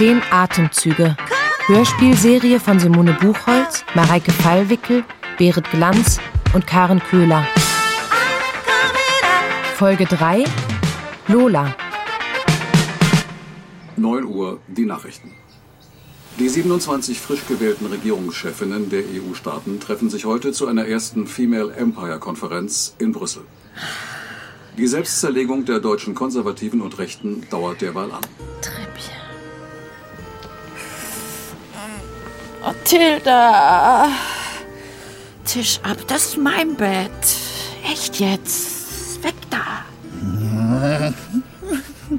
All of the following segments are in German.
Zehn Atemzüge. Hörspielserie von Simone Buchholz, Mareike Fallwickel, Berit Glanz und Karen Köhler. Folge 3 Lola. 9 Uhr, die Nachrichten. Die 27 frisch gewählten Regierungschefinnen der EU-Staaten treffen sich heute zu einer ersten Female Empire-Konferenz in Brüssel. Die Selbstzerlegung der deutschen Konservativen und Rechten dauert derweil an. Oh, Tilda. Tisch ab, das ist mein Bett. Echt jetzt. Weg da.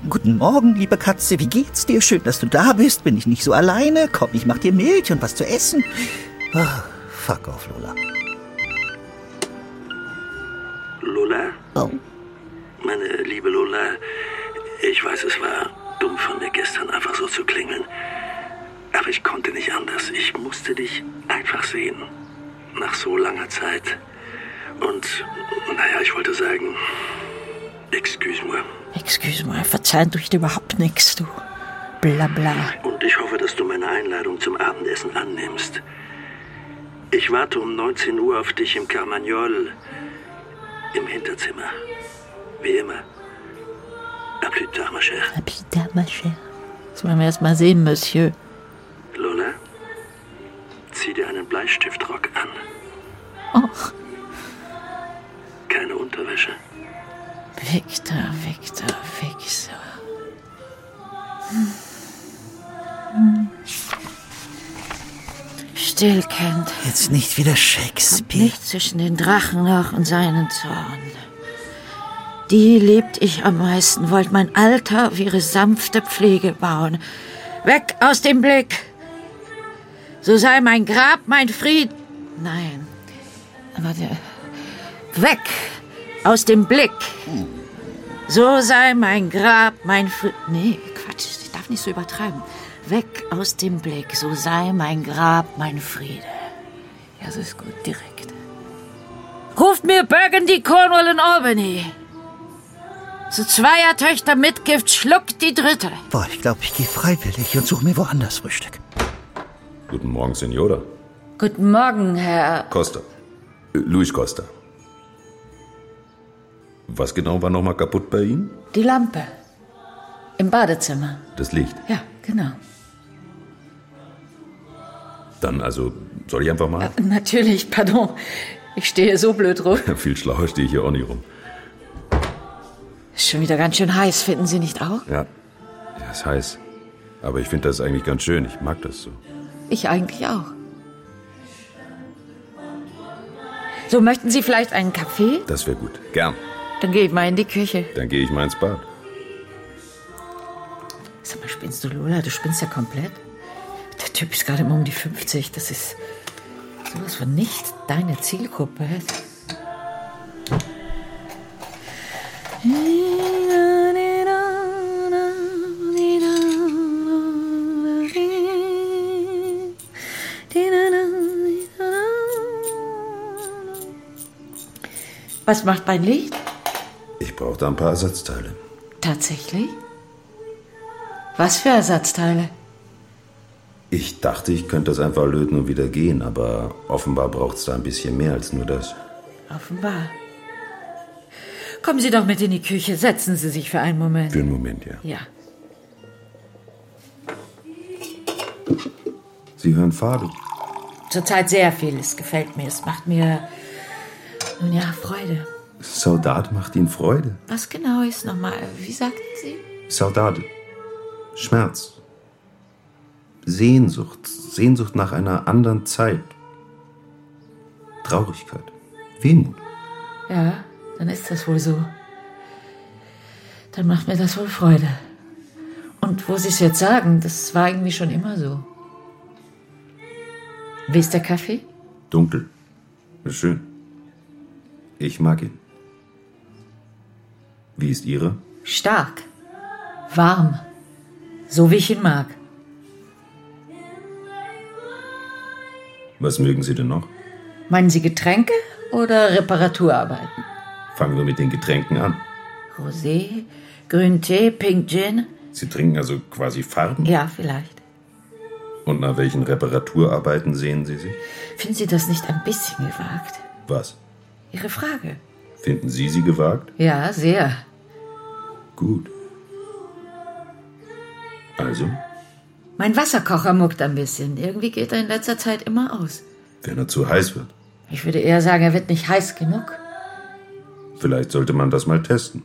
Guten Morgen, liebe Katze. Wie geht's dir? Schön, dass du da bist. Bin ich nicht so alleine? Komm, ich mach dir Milch und was zu essen. Oh, fuck off, Lola. Lola? Oh. Meine liebe Lola, ich weiß, es war dumm von mir gestern einfach so zu klingeln. Aber ich konnte nicht anders. Ich musste dich einfach sehen. Nach so langer Zeit. Und, naja, ich wollte sagen, excuse-moi. Excuse-moi, verzeihen tue ich dir überhaupt nichts, du. Bla bla. Und ich hoffe, dass du meine Einladung zum Abendessen annimmst. Ich warte um 19 Uhr auf dich im Carmagnol im Hinterzimmer. Wie immer. A plus tard, ma chère. Ah, putain, ma chère. Das wollen wir erst mal sehen, Monsieur. Victor, Victor, Victor. Still, Kent. Jetzt nicht wieder Shakespeare. nicht zwischen den Drachen noch und seinen Zorn. Die liebt ich am meisten, wollt mein Alter auf ihre sanfte Pflege bauen. Weg aus dem Blick! So sei mein Grab mein Fried. Nein. Der. Weg aus dem Blick! So sei mein Grab mein Fried. Nee, Quatsch, ich darf nicht so übertreiben. Weg aus dem Blick, so sei mein Grab mein Friede. Ja, das ist gut, direkt. Ruft mir Burgundy, Cornwall und Albany. So zweier Töchter Mitgift schluckt die dritte. Boah, ich glaube, ich gehe freiwillig und suche mir woanders Frühstück. Guten Morgen, Signora. Guten Morgen, Herr. Costa. Luis Costa. Was genau war nochmal kaputt bei Ihnen? Die Lampe. Im Badezimmer. Das Licht. Ja, genau. Dann also, soll ich einfach mal? Natürlich, pardon. Ich stehe so blöd rum. Viel schlauer stehe ich hier auch nicht rum. Ist schon wieder ganz schön heiß, finden Sie nicht auch? Ja, ja ist heiß. Aber ich finde das eigentlich ganz schön. Ich mag das so. Ich eigentlich auch. So, möchten Sie vielleicht einen Kaffee? Das wäre gut. Gern. Dann gehe ich mal in die Küche. Dann gehe ich mal ins Bad. Sag mal, spinnst du, Lola? Du spinnst ja komplett. Der Typ ist gerade immer um die 50. Das ist sowas von nicht deine Zielgruppe. Was macht mein Licht? Ich brauche da ein paar Ersatzteile. Tatsächlich? Was für Ersatzteile? Ich dachte, ich könnte das einfach löten und wieder gehen, aber offenbar braucht es da ein bisschen mehr als nur das. Offenbar. Kommen Sie doch mit in die Küche. Setzen Sie sich für einen Moment. Für einen Moment, ja. Ja. Sie hören Fado. Zurzeit sehr viel. Es gefällt mir. Es macht mir, nun ja, Freude. Saudade macht Ihnen Freude. Was genau ist nochmal? Wie sagten Sie? Saudade. Schmerz. Sehnsucht. Sehnsucht nach einer anderen Zeit. Traurigkeit. Wehmut. Ja, dann ist das wohl so. Dann macht mir das wohl Freude. Und wo Sie es jetzt sagen, das war irgendwie schon immer so. Wie ist der Kaffee? Dunkel. Schön. Ich mag ihn. Wie ist Ihre? Stark. Warm. So wie ich ihn mag. Was mögen Sie denn noch? Meinen Sie Getränke oder Reparaturarbeiten? Fangen wir mit den Getränken an. Rosé, Grüntee, Pink Gin. Sie trinken also quasi Farben? Ja, vielleicht. Und nach welchen Reparaturarbeiten sehen Sie sich? Finden Sie das nicht ein bisschen gewagt? Was? Ihre Frage. Finden Sie sie gewagt? Ja, sehr. Gut. Also, Mein Wasserkocher muckt ein bisschen. Irgendwie geht er in letzter Zeit immer aus. wenn er zu heiß wird. Ich würde eher sagen, er wird nicht heiß genug. Vielleicht sollte man das mal testen.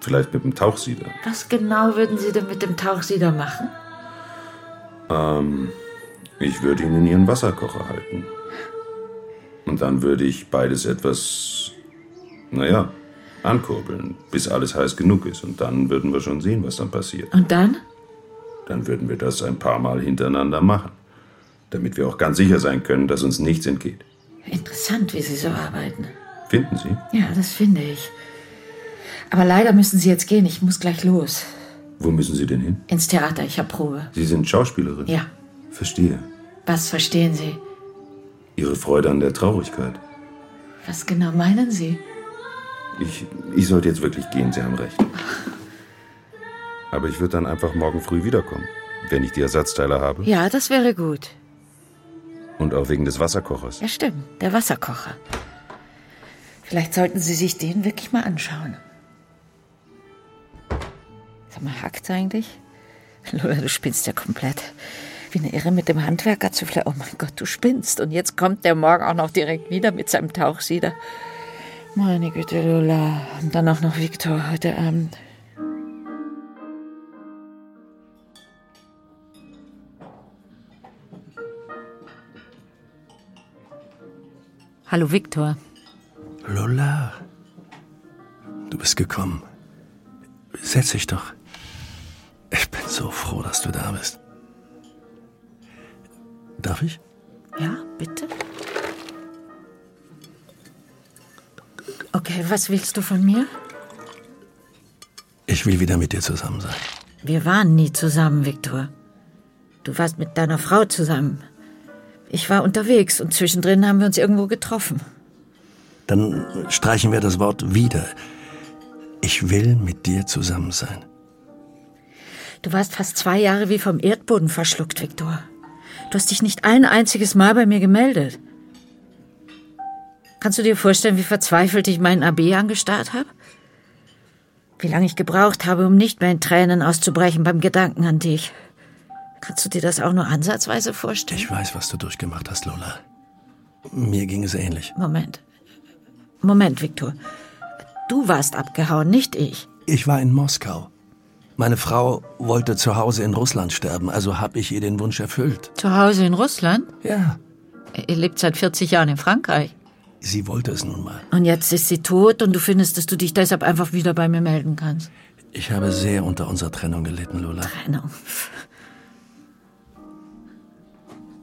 Vielleicht mit dem Tauchsieder. Was genau würden Sie denn mit dem Tauchsieder machen? Ähm, ich würde ihn in Ihren Wasserkocher halten. Und dann würde ich beides etwas, naja, ankurbeln, bis alles heiß genug ist. Und dann würden wir schon sehen, was dann passiert. Und dann? Dann würden wir das ein paar Mal hintereinander machen. Damit wir auch ganz sicher sein können, dass uns nichts entgeht. Interessant, wie Sie so arbeiten. Finden Sie? Ja, das finde ich. Aber leider müssen Sie jetzt gehen. Ich muss gleich los. Wo müssen Sie denn hin? Ins Theater. Ich habe Probe. Sie sind Schauspielerin. Ja. Verstehe. Was verstehen Sie? Ihre Freude an der Traurigkeit. Was genau meinen Sie? Ich, ich sollte jetzt wirklich gehen, Sie haben recht. Aber ich würde dann einfach morgen früh wiederkommen, wenn ich die Ersatzteile habe. Ja, das wäre gut. Und auch wegen des Wasserkochers. Ja, stimmt. Der Wasserkocher. Vielleicht sollten Sie sich den wirklich mal anschauen. Sag mal, hackt's eigentlich? Lola, du spinnst ja komplett. Wie eine Irre mit dem Handwerker zu fle Oh mein Gott, du spinnst. Und jetzt kommt der morgen auch noch direkt wieder mit seinem Tauchsieder. Meine Güte, Lola. Und dann auch noch Viktor heute Abend. Hallo, Viktor. Lola, du bist gekommen. Setz dich doch. Ich bin so froh, dass du da bist. Darf ich? Ja, bitte? Okay, was willst du von mir? Ich will wieder mit dir zusammen sein. Wir waren nie zusammen, Viktor. Du warst mit deiner Frau zusammen. Ich war unterwegs und zwischendrin haben wir uns irgendwo getroffen. Dann streichen wir das Wort wieder. Ich will mit dir zusammen sein. Du warst fast zwei Jahre wie vom Erdboden verschluckt, Viktor. Du hast dich nicht ein einziges Mal bei mir gemeldet. Kannst du dir vorstellen, wie verzweifelt ich meinen AB angestarrt habe? Wie lange ich gebraucht habe, um nicht mehr in Tränen auszubrechen beim Gedanken an dich. Kannst du dir das auch nur ansatzweise vorstellen? Ich weiß, was du durchgemacht hast, Lola. Mir ging es ähnlich. Moment. Moment, Viktor. Du warst abgehauen, nicht ich. Ich war in Moskau. Meine Frau wollte zu Hause in Russland sterben, also habe ich ihr den Wunsch erfüllt. Zu Hause in Russland? Ja, Ihr lebt seit 40 Jahren in Frankreich. Sie wollte es nun mal. Und jetzt ist sie tot und du findest, dass du dich deshalb einfach wieder bei mir melden kannst. Ich habe sehr unter unserer Trennung gelitten, Lola. Trennung.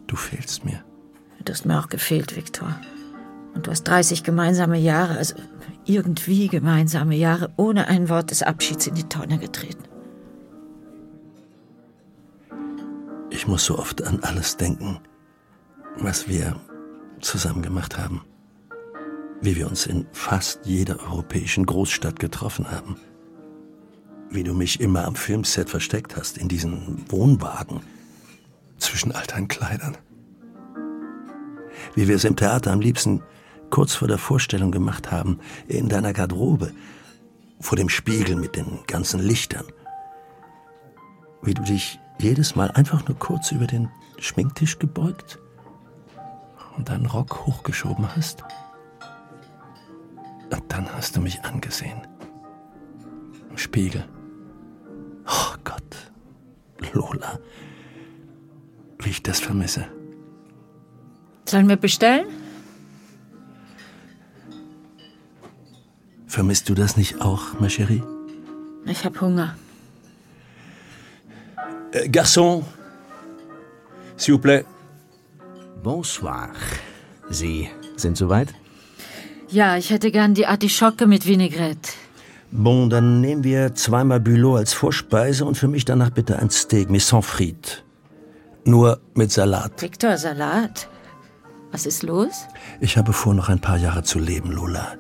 Du fehlst mir. Du hast mir auch gefehlt, Viktor. Und du hast 30 gemeinsame Jahre, also irgendwie gemeinsame Jahre, ohne ein Wort des Abschieds in die Tonne getreten. Ich muss so oft an alles denken, was wir zusammen gemacht haben. Wie wir uns in fast jeder europäischen Großstadt getroffen haben. Wie du mich immer am Filmset versteckt hast, in diesen Wohnwagen zwischen all deinen Kleidern. Wie wir es im Theater am liebsten kurz vor der Vorstellung gemacht haben, in deiner Garderobe, vor dem Spiegel mit den ganzen Lichtern. Wie du dich jedes Mal einfach nur kurz über den Schminktisch gebeugt und deinen Rock hochgeschoben hast. Und dann hast du mich angesehen. Im Spiegel. Oh Gott, Lola, wie ich das vermisse. Sollen wir bestellen? Vermisst du das nicht auch, ma chérie? Ich hab Hunger. Äh, Garçon, s'il vous plaît. Bonsoir. Sie sind soweit? Ja, ich hätte gern die Artischocke mit Vinaigrette. Bon, dann nehmen wir zweimal Bulot als Vorspeise und für mich danach bitte ein Steak, mais sans frites. Nur mit Salat. Viktor, Salat. Was ist los? Ich habe vor, noch ein paar Jahre zu leben, Lola.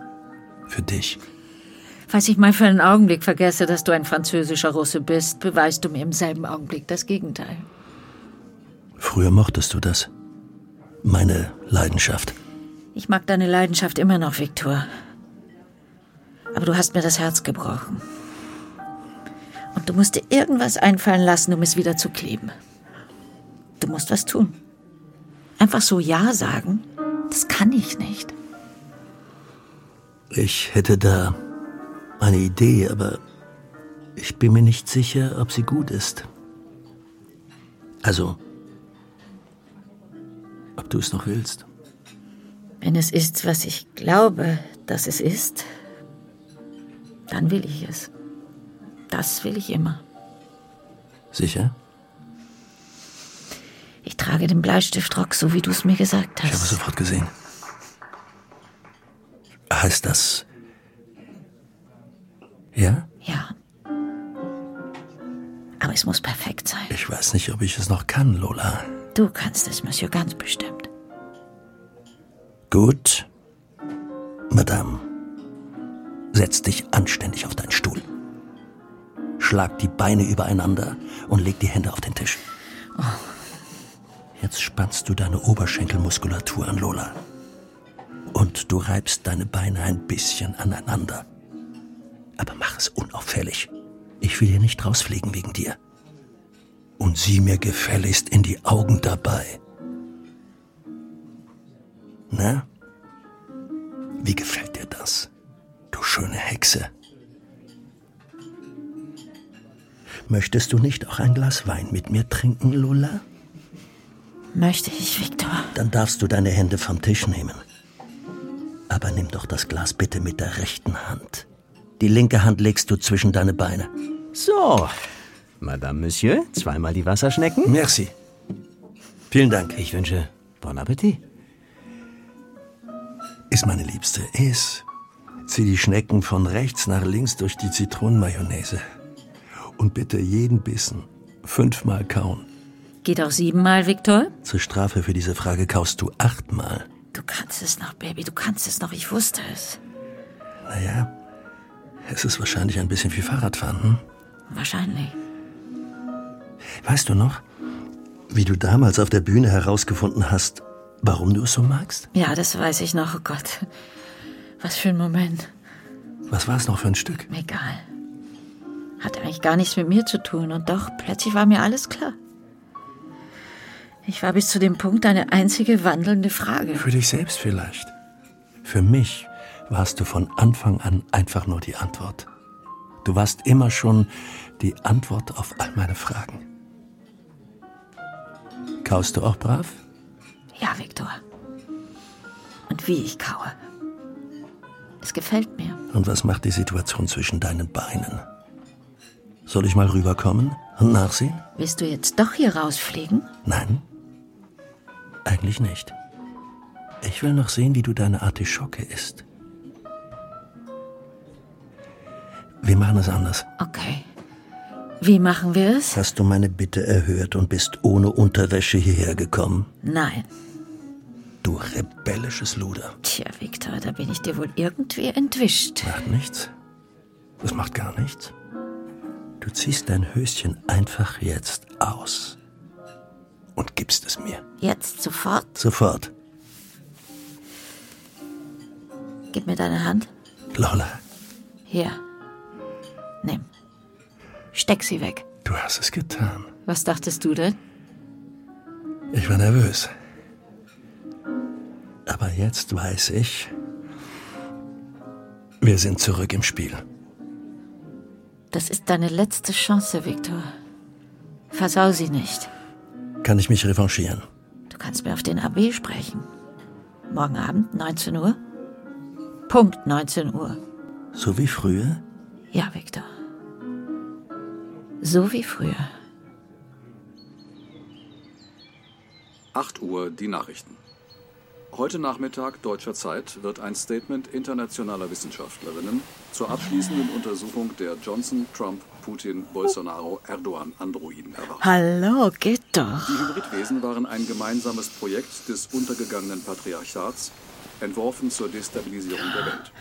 Für dich. Falls ich mal für einen Augenblick vergesse, dass du ein französischer Russe bist, beweist du mir im selben Augenblick das Gegenteil. Früher mochtest du das. Meine Leidenschaft. Ich mag deine Leidenschaft immer noch, Viktor. Aber du hast mir das Herz gebrochen. Und du musst dir irgendwas einfallen lassen, um es wieder zu kleben. Du musst was tun. Einfach so Ja sagen, das kann ich nicht. Ich hätte da eine Idee, aber ich bin mir nicht sicher, ob sie gut ist. Also, ob du es noch willst. Wenn es ist, was ich glaube, dass es ist, dann will ich es. Das will ich immer. Sicher? Ich trage den Bleistiftrock, so wie du es mir gesagt Ich habe hast. sofort gesehen. Heißt das. Ja? Ja. Aber es muss perfekt sein. Ich weiß nicht, ob ich es noch kann, Lola. Du kannst es, Monsieur, ganz bestimmt. Gut. Madame, setz dich anständig auf deinen Stuhl. Schlag die Beine übereinander und leg die Hände auf den Tisch. Jetzt spannst du deine Oberschenkelmuskulatur an, Lola. Und du reibst deine Beine ein bisschen aneinander. Aber mach es unauffällig. Ich will hier nicht rausfliegen wegen dir. Und sieh mir gefälligst in die Augen dabei. Na? Wie gefällt dir das, du schöne Hexe? Möchtest du nicht auch ein Glas Wein mit mir trinken, Lola? Möchte ich, Viktor. Dann darfst du deine Hände vom Tisch nehmen. Aber nimm doch das Glas bitte mit der rechten Hand. Die linke Hand legst du zwischen deine Beine. So, Madame, Monsieur, zweimal die Wasserschnecken. Merci. Vielen Dank. Ich wünsche Bon Appetit. Ist meine Liebste, is. Zieh die Schnecken von rechts nach links durch die Zitronenmayonnaise. Und bitte jeden Bissen fünfmal kauen. Geht auch siebenmal, Viktor? Zur Strafe für diese Frage kaust du achtmal. Du kannst es noch, Baby, du kannst es noch. Ich wusste es. Naja, es ist wahrscheinlich ein bisschen wie Fahrradfahren, hm? Wahrscheinlich. Weißt du noch, wie du damals auf der Bühne herausgefunden hast, warum du es so magst? Ja, das weiß ich noch. Oh Gott. Was für ein Moment. Was war es noch für ein Stück? Egal. Hatte eigentlich gar nichts mit mir zu tun und doch plötzlich war mir alles klar. Ich war bis zu dem Punkt eine einzige wandelnde Frage. Für dich selbst vielleicht. Für mich warst du von Anfang an einfach nur die Antwort. Du warst immer schon die Antwort auf all meine Fragen. Kaust du auch brav? Ja, Viktor. Und wie ich kaue. Es gefällt mir. Und was macht die Situation zwischen deinen Beinen? Soll ich mal rüberkommen und nachsehen? Willst du jetzt doch hier rausfliegen? Nein, eigentlich nicht. Ich will noch sehen, wie du deine Artischocke isst. Wir machen es anders. Okay. Wie machen wir es? Hast du meine Bitte erhört und bist ohne Unterwäsche hierher gekommen? Nein. Du rebellisches Luder. Tja, Viktor, da bin ich dir wohl irgendwie entwischt. Macht nichts. Das macht gar nichts. Du ziehst dein Höschen einfach jetzt aus und gibst es mir. Jetzt sofort? Sofort. Gib mir deine Hand. Lola, Hier. Nimm. Steck sie weg. du hast es getan. Was dachtest du denn? Ich war nervös. Aber jetzt weiß ich, wir sind zurück im Spiel. Das ist deine letzte Chance, Viktor. Versau sie nicht. Kann ich mich revanchieren? Du kannst mir auf den AB sprechen. Morgen Abend, 19 Uhr? Punkt 19 Uhr. So wie früher? Ja, Viktor. So wie früher. 8 Uhr die Nachrichten. Heute Nachmittag deutscher Zeit wird ein Statement internationaler Wissenschaftlerinnen zur abschließenden Untersuchung der Johnson, Trump, Putin, Bolsonaro, Erdogan Androiden erwartet. Hallo, geht doch. Die Hybridwesen waren ein gemeinsames Projekt des untergegangenen Patriarchats, entworfen zur Destabilisierung der Welt.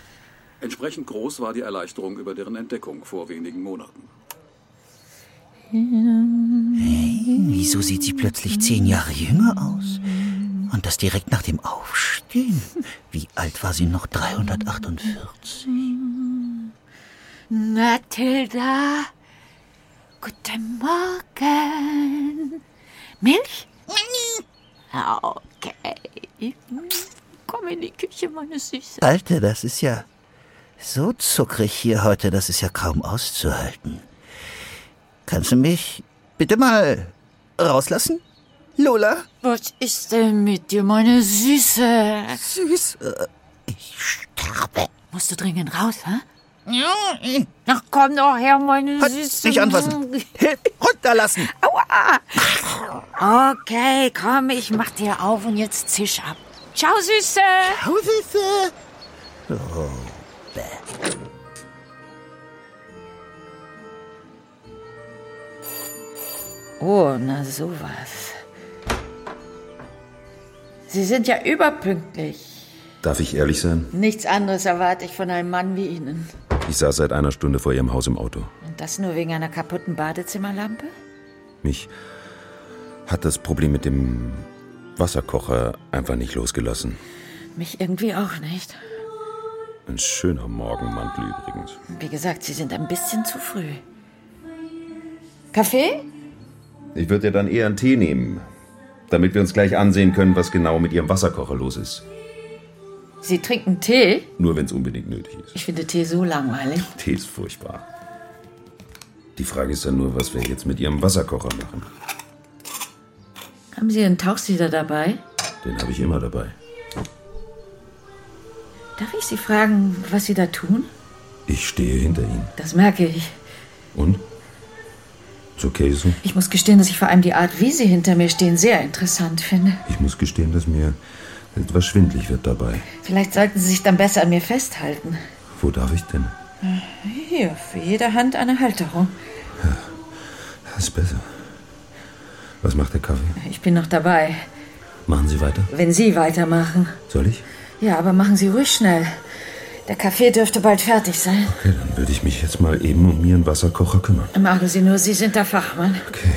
Entsprechend groß war die Erleichterung über deren Entdeckung vor wenigen Monaten. Wieso sieht sie plötzlich zehn Jahre jünger aus? Und das direkt nach dem Aufstehen. Wie alt war sie noch? 348. Mathilda, guten Morgen. Milch? Okay. Komm in die Küche, meine Süße. Alter, das ist ja so zuckrig hier heute, das ist ja kaum auszuhalten. Kannst du mich bitte mal rauslassen? Lola? Was ist denn mit dir, meine Süße? Süß. Äh, Ich sterbe. Musst du dringend raus, hä? Ach, komm doch her, meine Halt, Süße. nicht anfassen. Runterlassen. Aua. Okay, komm, ich mach dir auf und jetzt zisch ab. Ciao, Süße. Hilfe. Oh, na sowas. Sie sind ja überpünktlich. Darf ich ehrlich sein? Nichts anderes erwarte ich von einem Mann wie Ihnen. Ich saß seit einer Stunde vor Ihrem Haus im Auto. Und das nur wegen einer kaputten Badezimmerlampe? Mich hat das Problem mit dem Wasserkocher einfach nicht losgelassen. Mich irgendwie auch nicht. Ein schöner Morgenmantel übrigens. Wie gesagt, Sie sind ein bisschen zu früh. Kaffee? Ich würde dir dann eher einen Tee nehmen, damit wir uns gleich ansehen können, was genau mit Ihrem Wasserkocher los ist. Sie trinken Tee? Nur wenn es unbedingt nötig ist. Ich finde Tee so langweilig. Tee ist furchtbar. Die Frage ist dann nur, was wir jetzt mit Ihrem Wasserkocher machen. Haben Sie einen Tauchsieder dabei? Den habe ich immer dabei. Darf ich Sie fragen, was Sie da tun? Ich stehe hinter Ihnen. Das merke ich. Und? Okay so? Ich muss gestehen, dass ich vor allem die Art, wie Sie hinter mir stehen, sehr interessant finde. Ich muss gestehen, dass mir etwas schwindlig wird dabei. Vielleicht sollten Sie sich dann besser an mir festhalten. Wo darf ich denn? Hier, für jede Hand eine Halterung. Das ist besser. Was macht der Kaffee? Ich bin noch dabei. Machen Sie weiter? Wenn Sie weitermachen. Soll ich? Ja, aber machen Sie ruhig schnell. Der Kaffee dürfte bald fertig sein. Okay, dann würde ich mich jetzt mal eben um Ihren Wasserkocher kümmern. Machen Sie nur, Sie sind der Fachmann. Okay.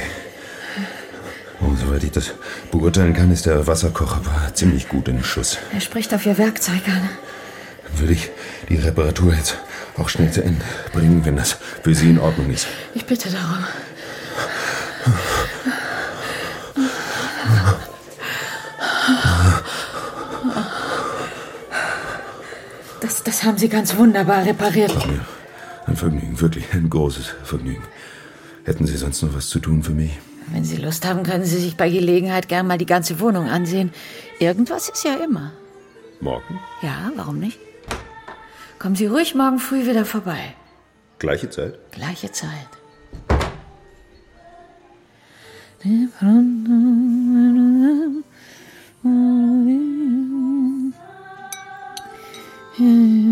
Oh, soweit ich das beurteilen kann, ist der Wasserkocher aber ziemlich gut in Schuss. Er spricht auf Ihr Werkzeug an. Dann würde ich die Reparatur jetzt auch schnell zu Ende bringen, wenn das für Sie in Ordnung ist. Ich bitte darum. Das, haben Sie ganz wunderbar repariert. Ja, ein Vergnügen, wirklich ein großes Vergnügen. Hätten Sie sonst noch was zu tun für mich? Wenn Sie Lust haben, können Sie sich bei Gelegenheit gern mal die ganze Wohnung ansehen. Irgendwas ist ja immer. Morgen? Ja, warum nicht? Kommen Sie ruhig morgen früh wieder vorbei. Gleiche Zeit? Gleiche Zeit. Verdammt,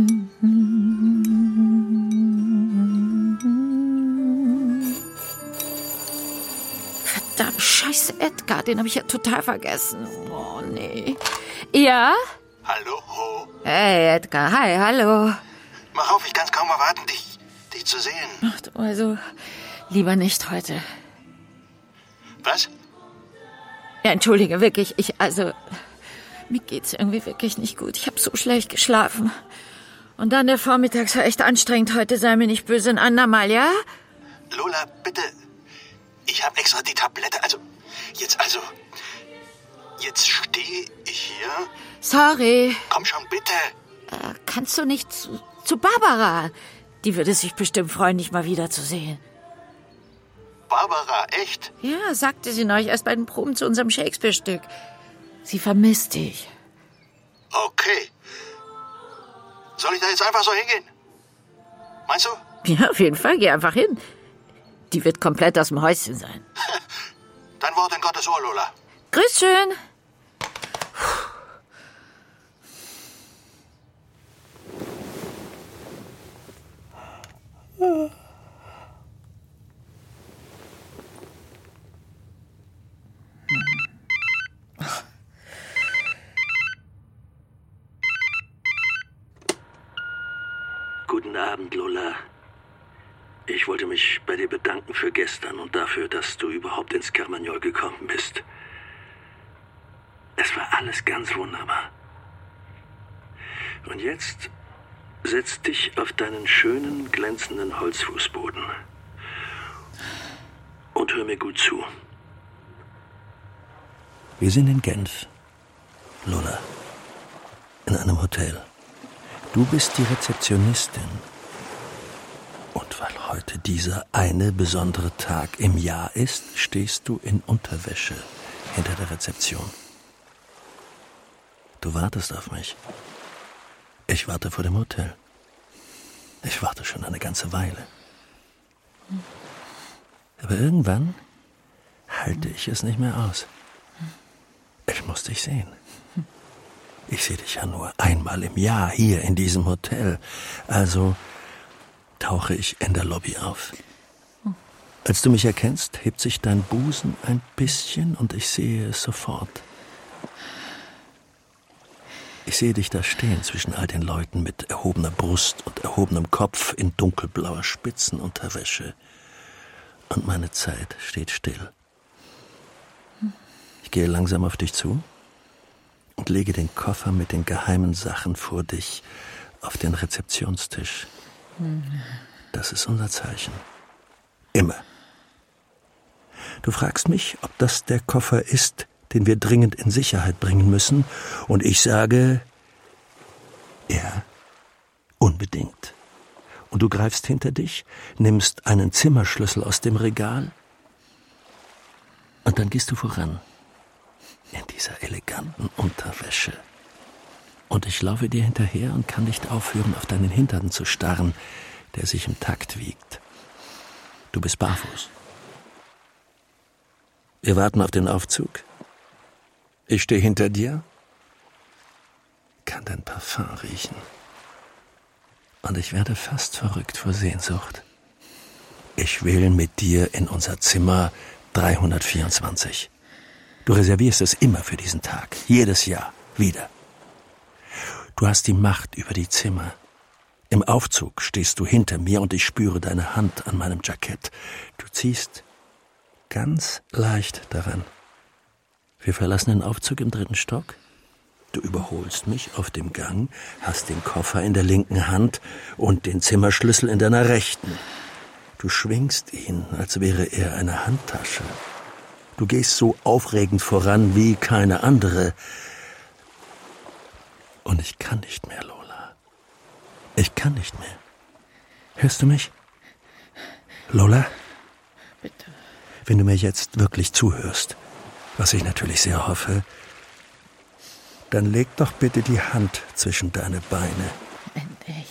scheiße Edgar, den habe ich ja total vergessen. Oh, nee. Ja? Hallo? Hey, Edgar, hi, hallo. Mach auf, ich kann es kaum erwarten, dich, dich zu sehen. Ach, du, also, lieber nicht heute. Was? Ja, entschuldige, wirklich, ich, also, mir geht's irgendwie wirklich nicht gut. Ich habe so schlecht geschlafen. Und dann der Vormittags war echt anstrengend heute, sei mir nicht böse, ein andermal, ja? Lola, bitte. Ich habe extra die Tablette. Also, jetzt also. Jetzt stehe ich hier. Sorry, Komm schon, bitte. äh, kannst du nicht zu, zu Barbara? Die würde sich bestimmt freuen, dich mal wiederzusehen. Barbara, echt? Ja, sagte sie neulich erst bei den Proben zu unserem Shakespeare-Stück. Sie vermisst dich. Okay. Soll ich da jetzt einfach so hingehen? Meinst du? Ja, auf jeden Fall. Geh einfach hin. Die wird komplett aus dem Häuschen sein. Dein Wort in Gottes Ohr, Lola. Grüß schön. Puh. Abend, Lola. Ich wollte mich bei dir bedanken für gestern und dafür, dass du überhaupt ins Carmagnol gekommen bist. Es war alles ganz wunderbar. Und jetzt setz dich auf deinen schönen, glänzenden Holzfußboden. Und hör mir gut zu. Wir sind in Genf, Lola, in einem Hotel. Du bist die Rezeptionistin. Und weil heute dieser eine besondere Tag im Jahr ist, stehst du in Unterwäsche hinter der Rezeption. Du wartest auf mich. Ich warte vor dem Hotel. Ich warte schon eine ganze Weile. Aber irgendwann halte ich es nicht mehr aus. Ich muss dich sehen. Ich sehe dich ja nur einmal im Jahr hier in diesem Hotel. Also tauche ich in der Lobby auf. Als du mich erkennst, hebt sich dein Busen ein bisschen und ich sehe es sofort. Ich sehe dich da stehen zwischen all den Leuten mit erhobener Brust und erhobenem Kopf in dunkelblauer Spitzenunterwäsche. Und meine Zeit steht still. Ich gehe langsam auf dich zu und lege den Koffer mit den geheimen Sachen vor dich auf den Rezeptionstisch. Das ist unser Zeichen. Immer. Du fragst mich, ob das der Koffer ist, den wir dringend in Sicherheit bringen müssen, und ich sage, ja, unbedingt. Und du greifst hinter dich, nimmst einen Zimmerschlüssel aus dem Regal, und dann gehst du voran in dieser eleganten Unterwäsche. Und ich laufe dir hinterher und kann nicht aufhören, auf deinen Hintern zu starren, der sich im Takt wiegt. Du bist barfuß. Wir warten auf den Aufzug. Ich stehe hinter dir, kann dein Parfum riechen. Und ich werde fast verrückt vor Sehnsucht. Ich will mit dir in unser Zimmer 324. Du reservierst es immer für diesen Tag, jedes Jahr, wieder. Du hast die Macht über die Zimmer. Im Aufzug stehst du hinter mir und ich spüre deine Hand an meinem Jackett. Du ziehst ganz leicht daran. Wir verlassen den Aufzug im dritten Stock. Du überholst mich auf dem Gang, hast den Koffer in der linken Hand und den Zimmerschlüssel in deiner rechten. Du schwingst ihn, als wäre er eine Handtasche. Du gehst so aufregend voran wie keine andere. Und ich kann nicht mehr, Lola. Ich kann nicht mehr. Hörst du mich? Lola? Bitte. Wenn du mir jetzt wirklich zuhörst, was ich natürlich sehr hoffe, dann leg doch bitte die Hand zwischen deine Beine. Endlich.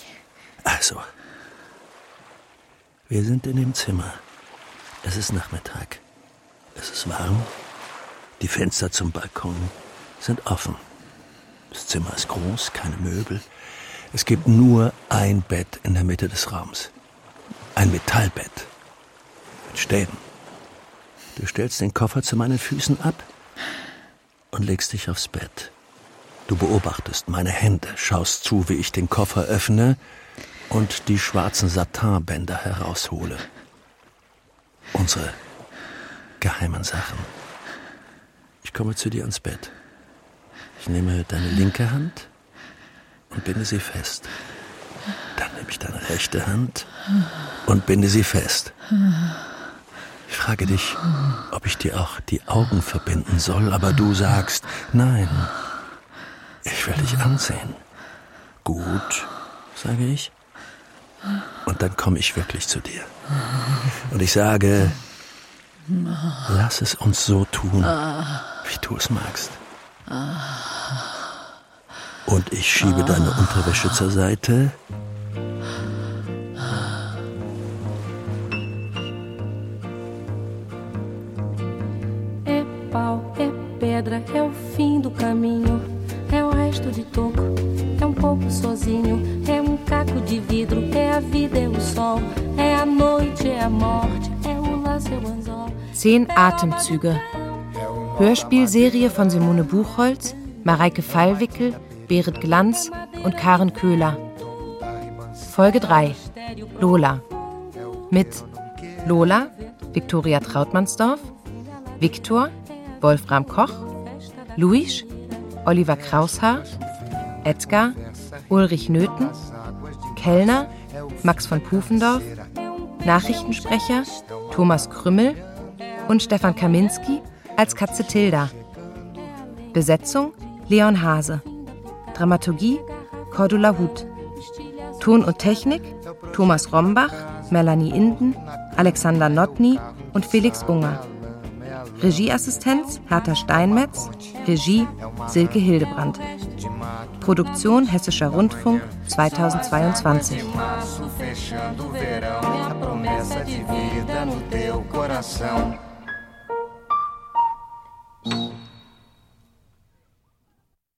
Also, wir sind in dem Zimmer. Es ist Nachmittag. Es ist warm. Die Fenster zum Balkon sind offen. Das Zimmer ist groß, keine Möbel. Es gibt nur ein Bett in der Mitte des Raums. Ein Metallbett. Mit Stäben. Du stellst den Koffer zu meinen Füßen ab und legst dich aufs Bett. Du beobachtest meine Hände, schaust zu, wie ich den Koffer öffne und die schwarzen Satinbänder heraushole. Unsere geheimen Sachen. Ich komme zu dir ans Bett. Ich nehme deine linke Hand und binde sie fest. Dann nehme ich deine rechte Hand und binde sie fest. Ich frage dich, ob ich dir auch die Augen verbinden soll, aber du sagst, nein, ich will dich ansehen. Gut, sage ich. Und dann komme ich wirklich zu dir. Und ich sage, lass es uns so tun, wie du es magst. Und ich schiebe deine Unterwäsche zur Seite. Zehn Atemzüge. Hörspielserie von Simone Buchholz, Mareike Fallwickel, Berit Glanz und Karen Köhler. Folge 3 Lola mit Lola, Viktoria Trautmannsdorf, Viktor, Wolfram Koch, Luis, Oliver Kraushaar, Edgar, Ulrich Nöthen, Kellner, Max von Pufendorf, Nachrichtensprecher Thomas Krümmel und Stefan Kaminski als Katze Tilda. Besetzung Leon Hase. Dramaturgie Cordula Huth. Ton und Technik Thomas Rombach, Melanie Inden, Alexander Notny und Felix Unger. Regieassistenz Hertha Steinmetz, Regie Silke Hildebrandt. Produktion Hessischer Rundfunk 2022. Fechando o verão, a promessa de vida no teu coração.